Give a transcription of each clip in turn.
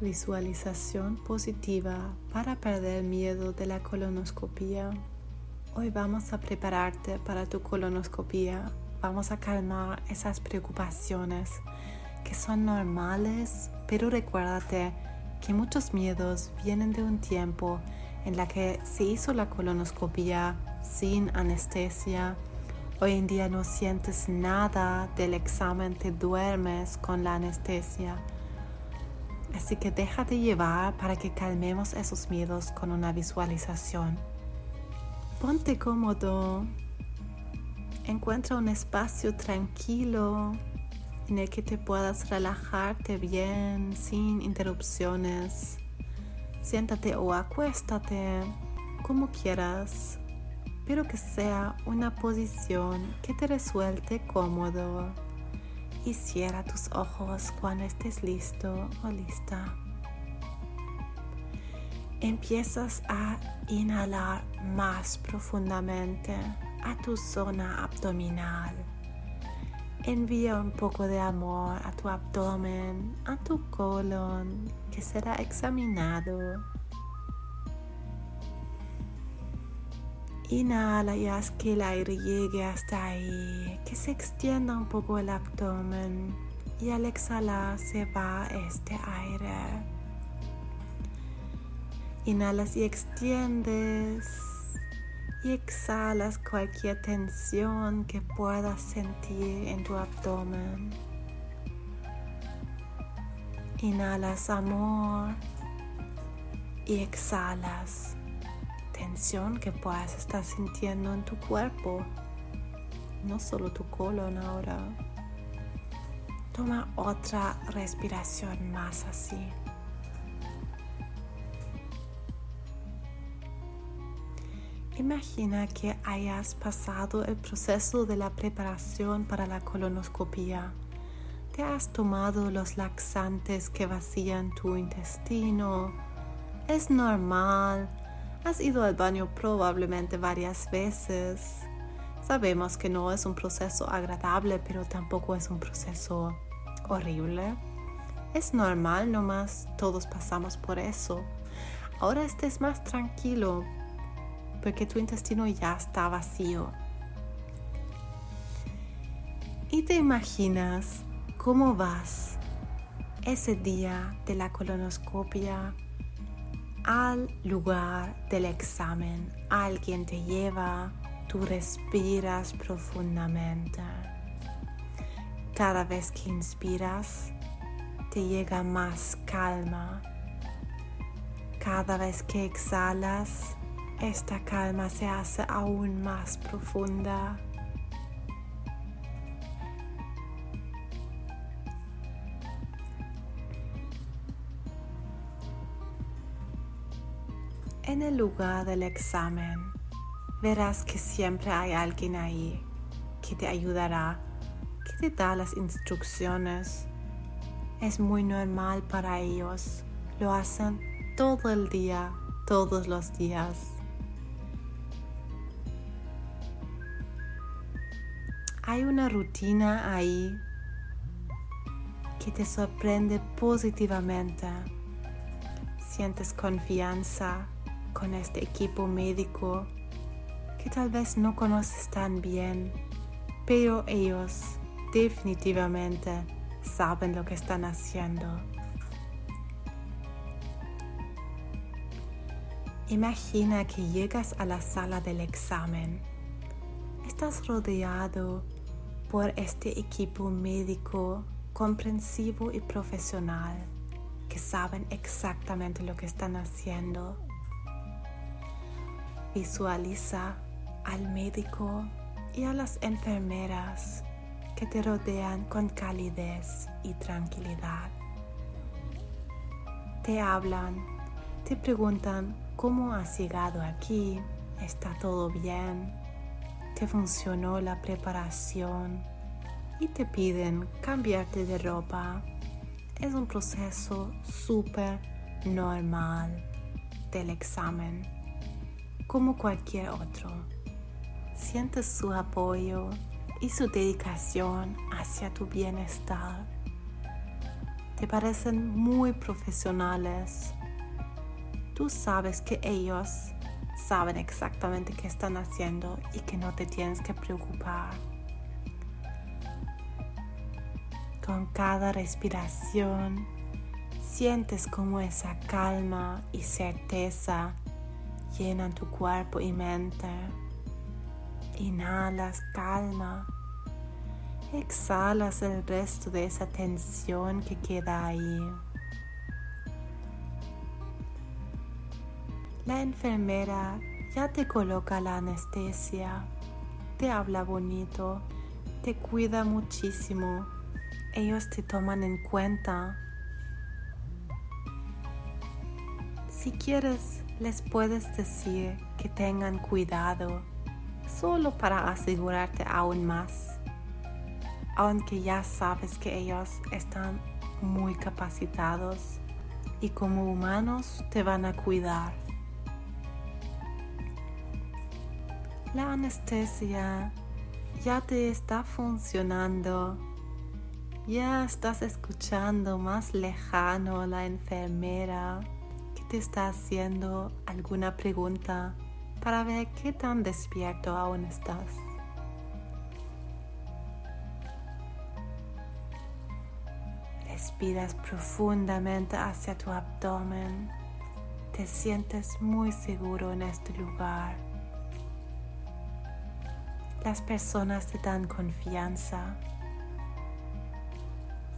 Visualización positiva para perder miedo de la colonoscopia. Hoy vamos a prepararte para tu colonoscopia. Vamos a calmar esas preocupaciones que son normales, pero recuérdate que muchos miedos vienen de un tiempo en la que se hizo la colonoscopia sin anestesia. Hoy en día no sientes nada del examen, te duermes con la anestesia Así que déjate llevar para que calmemos esos miedos con una visualización. Ponte cómodo. Encuentra un espacio tranquilo en el que te puedas relajarte bien, sin interrupciones. Siéntate o acuéstate como quieras, pero que sea una posición que te resuelte cómodo y cierra tus ojos cuando estés listo o lista. Empiezas a inhalar más profundamente a tu zona abdominal. Envía un poco de amor a tu abdomen, a tu colon, que será examinado Inhala y haz que el aire llegue hasta ahí, que se extienda un poco el abdomen y al exhalar se va este aire. Inhalas y extiendes y exhalas cualquier tensión que puedas sentir en tu abdomen. Inhalas amor y exhalas tensión que puedas estar sintiendo en tu cuerpo, no solo tu colon ahora. Toma otra respiración más así. Imagina que hayas pasado el proceso de la preparación para la colonoscopia. Te has tomado los laxantes que vacían tu intestino. Es normal Has ido al baño probablemente varias veces. Sabemos que no es un proceso agradable, pero tampoco es un proceso horrible. Es normal nomás, todos pasamos por eso. Ahora estés más tranquilo porque tu intestino ya está vacío. Y te imaginas cómo vas ese día de la colonoscopia al lugar del examen. Alguien te lleva, tú respiras profundamente. Cada vez que inspiras, te llega más calma. Cada vez que exhalas, esta calma se hace aún más profunda. El lugar del examen verás que siempre hay alguien ahí que te ayudará, que te da las instrucciones. Es muy normal para ellos. Lo hacen todo el día, todos los días. Hay una rutina ahí que te sorprende positivamente. Sientes confianza, con este equipo médico que tal vez no conoces tan bien, pero ellos definitivamente saben lo que están haciendo. Imagina que llegas a la sala del examen. Estás rodeado por este equipo médico comprensivo y profesional que saben exactamente lo que están haciendo Visualiza al médico y a las enfermeras que te rodean con calidez y tranquilidad. Te hablan, te preguntan cómo has llegado aquí, está todo bien, te funcionó la preparación y te piden cambiarte de ropa. Es un proceso súper normal del examen como cualquier otro. Sientes su apoyo y su dedicación hacia tu bienestar. te parecen muy profesionales. Tú sabes que ellos saben exactamente qué están haciendo y que no te tienes que preocupar. Con cada respiración sientes como esa calma y certeza llenan tu cuerpo y mente. Inhalas calma. Exhalas el resto de esa tensión que queda ahí. La enfermera ya te coloca la anestesia, te habla bonito, te cuida muchísimo. Ellos te toman en cuenta. Si quieres, les puedes decir que tengan cuidado solo para asegurarte aún más, aunque ya sabes que ellos están muy capacitados y como humanos te van a cuidar. La anestesia ya te está funcionando. Ya estás escuchando más lejano a la enfermera te está haciendo alguna pregunta para ver qué tan despierto aún estás. Respiras profundamente hacia tu abdomen. Te sientes muy seguro en este lugar. Las personas te dan confianza.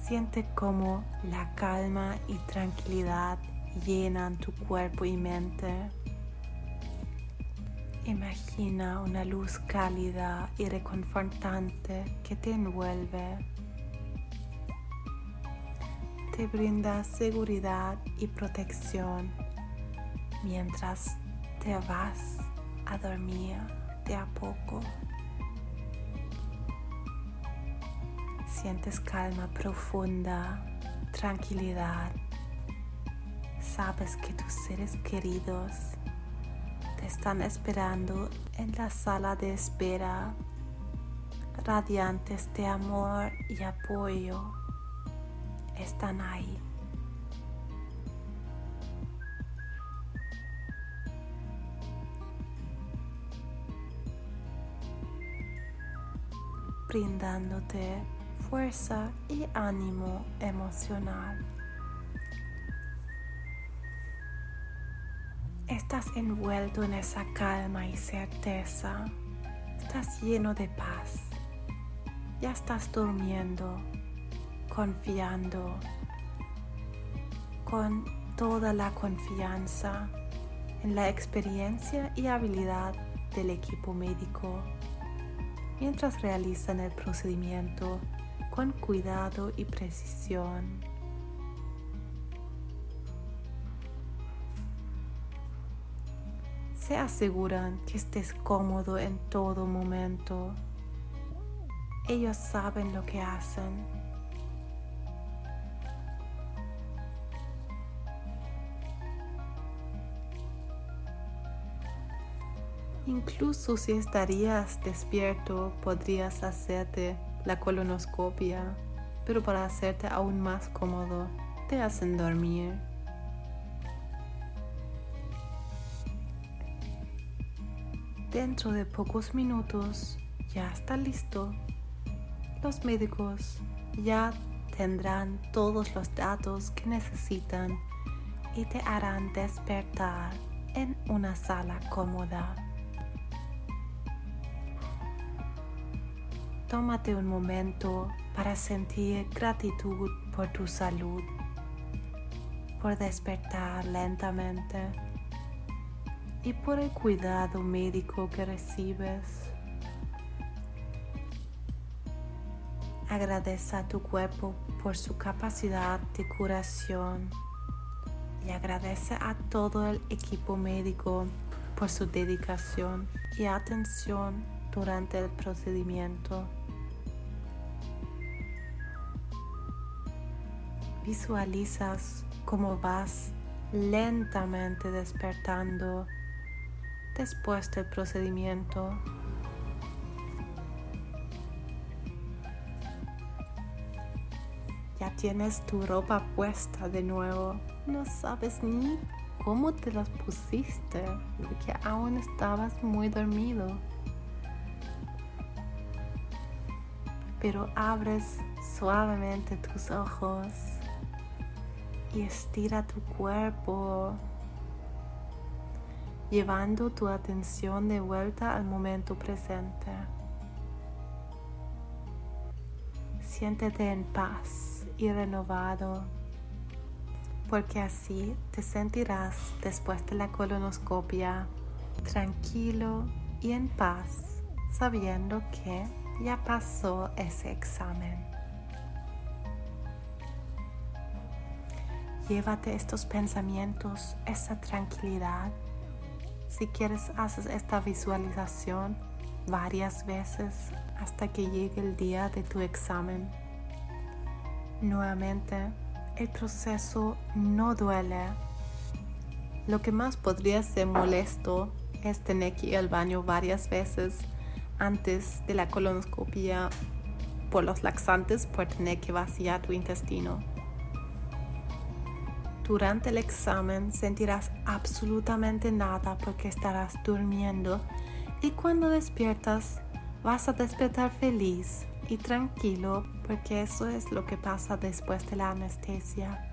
Siente cómo la calma y tranquilidad llenan tu cuerpo y mente. Imagina una luz cálida y reconfortante que te envuelve. Te brinda seguridad y protección mientras te vas a dormir de a poco. Sientes calma profunda, tranquilidad. Sabes que tus seres queridos te están esperando en la sala de espera, radiantes de amor y apoyo. Están ahí. brindándote fuerza y ánimo emocional. Estás envuelto en esa calma y certeza. Estás lleno de paz. Ya estás durmiendo, confiando, con toda la confianza en la experiencia y habilidad del equipo médico mientras realizan el procedimiento con cuidado y precisión. Se aseguran que estés cómodo en todo momento. Ellos saben lo que hacen. Incluso si estarías despierto, podrías hacerte la colonoscopia, pero para hacerte aún más cómodo, te hacen dormir. Dentro de pocos minutos ya está listo. Los médicos ya tendrán todos los datos que necesitan y te harán despertar en una sala cómoda. tómate un momento para sentir gratitud por tu salud, por despertar lentamente y por el cuidado médico que recibes. Agradece a tu cuerpo por su capacidad de curación y agradece a todo el equipo médico por su dedicación y atención durante el procedimiento. Visualizas cómo vas lentamente despertando después del procedimiento. Ya tienes tu ropa puesta de nuevo. No sabes ni cómo te las pusiste porque aún estabas muy dormido. Pero abres suavemente tus ojos y estira tu cuerpo, llevando tu atención de vuelta al momento presente. Siéntete en paz y renovado, porque así te sentirás después de la colonoscopia tranquilo y en paz, sabiendo que ya pasó ese examen. Llévate estos pensamientos, esa tranquilidad. Si quieres, haces esta visualización varias veces hasta que llegue el día de tu examen. Nuevamente, el proceso no duele. Lo que más podría ser molesto es tener que ir al baño varias veces antes de la colonoscopia por los laxantes por tener que vaciar tu intestino. Durante el examen sentirás absolutamente nada porque estarás durmiendo y cuando despiertas vas a despertar feliz y tranquilo porque eso es lo que pasa después de la anestesia.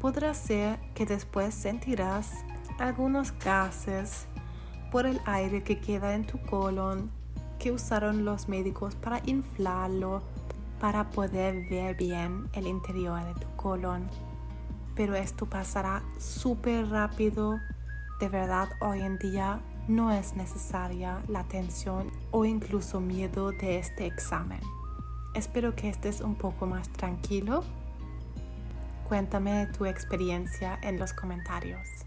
Podrá ser que después sentirás algunos gases por el aire que queda en tu colon que usaron los médicos para inflarlo para poder ver bien el interior de tu colon pero esto pasará súper rápido. De verdad, hoy en día no es necesaria la atención o incluso miedo de este examen. Espero que estés un poco más tranquilo. Cuéntame tu experiencia en los comentarios.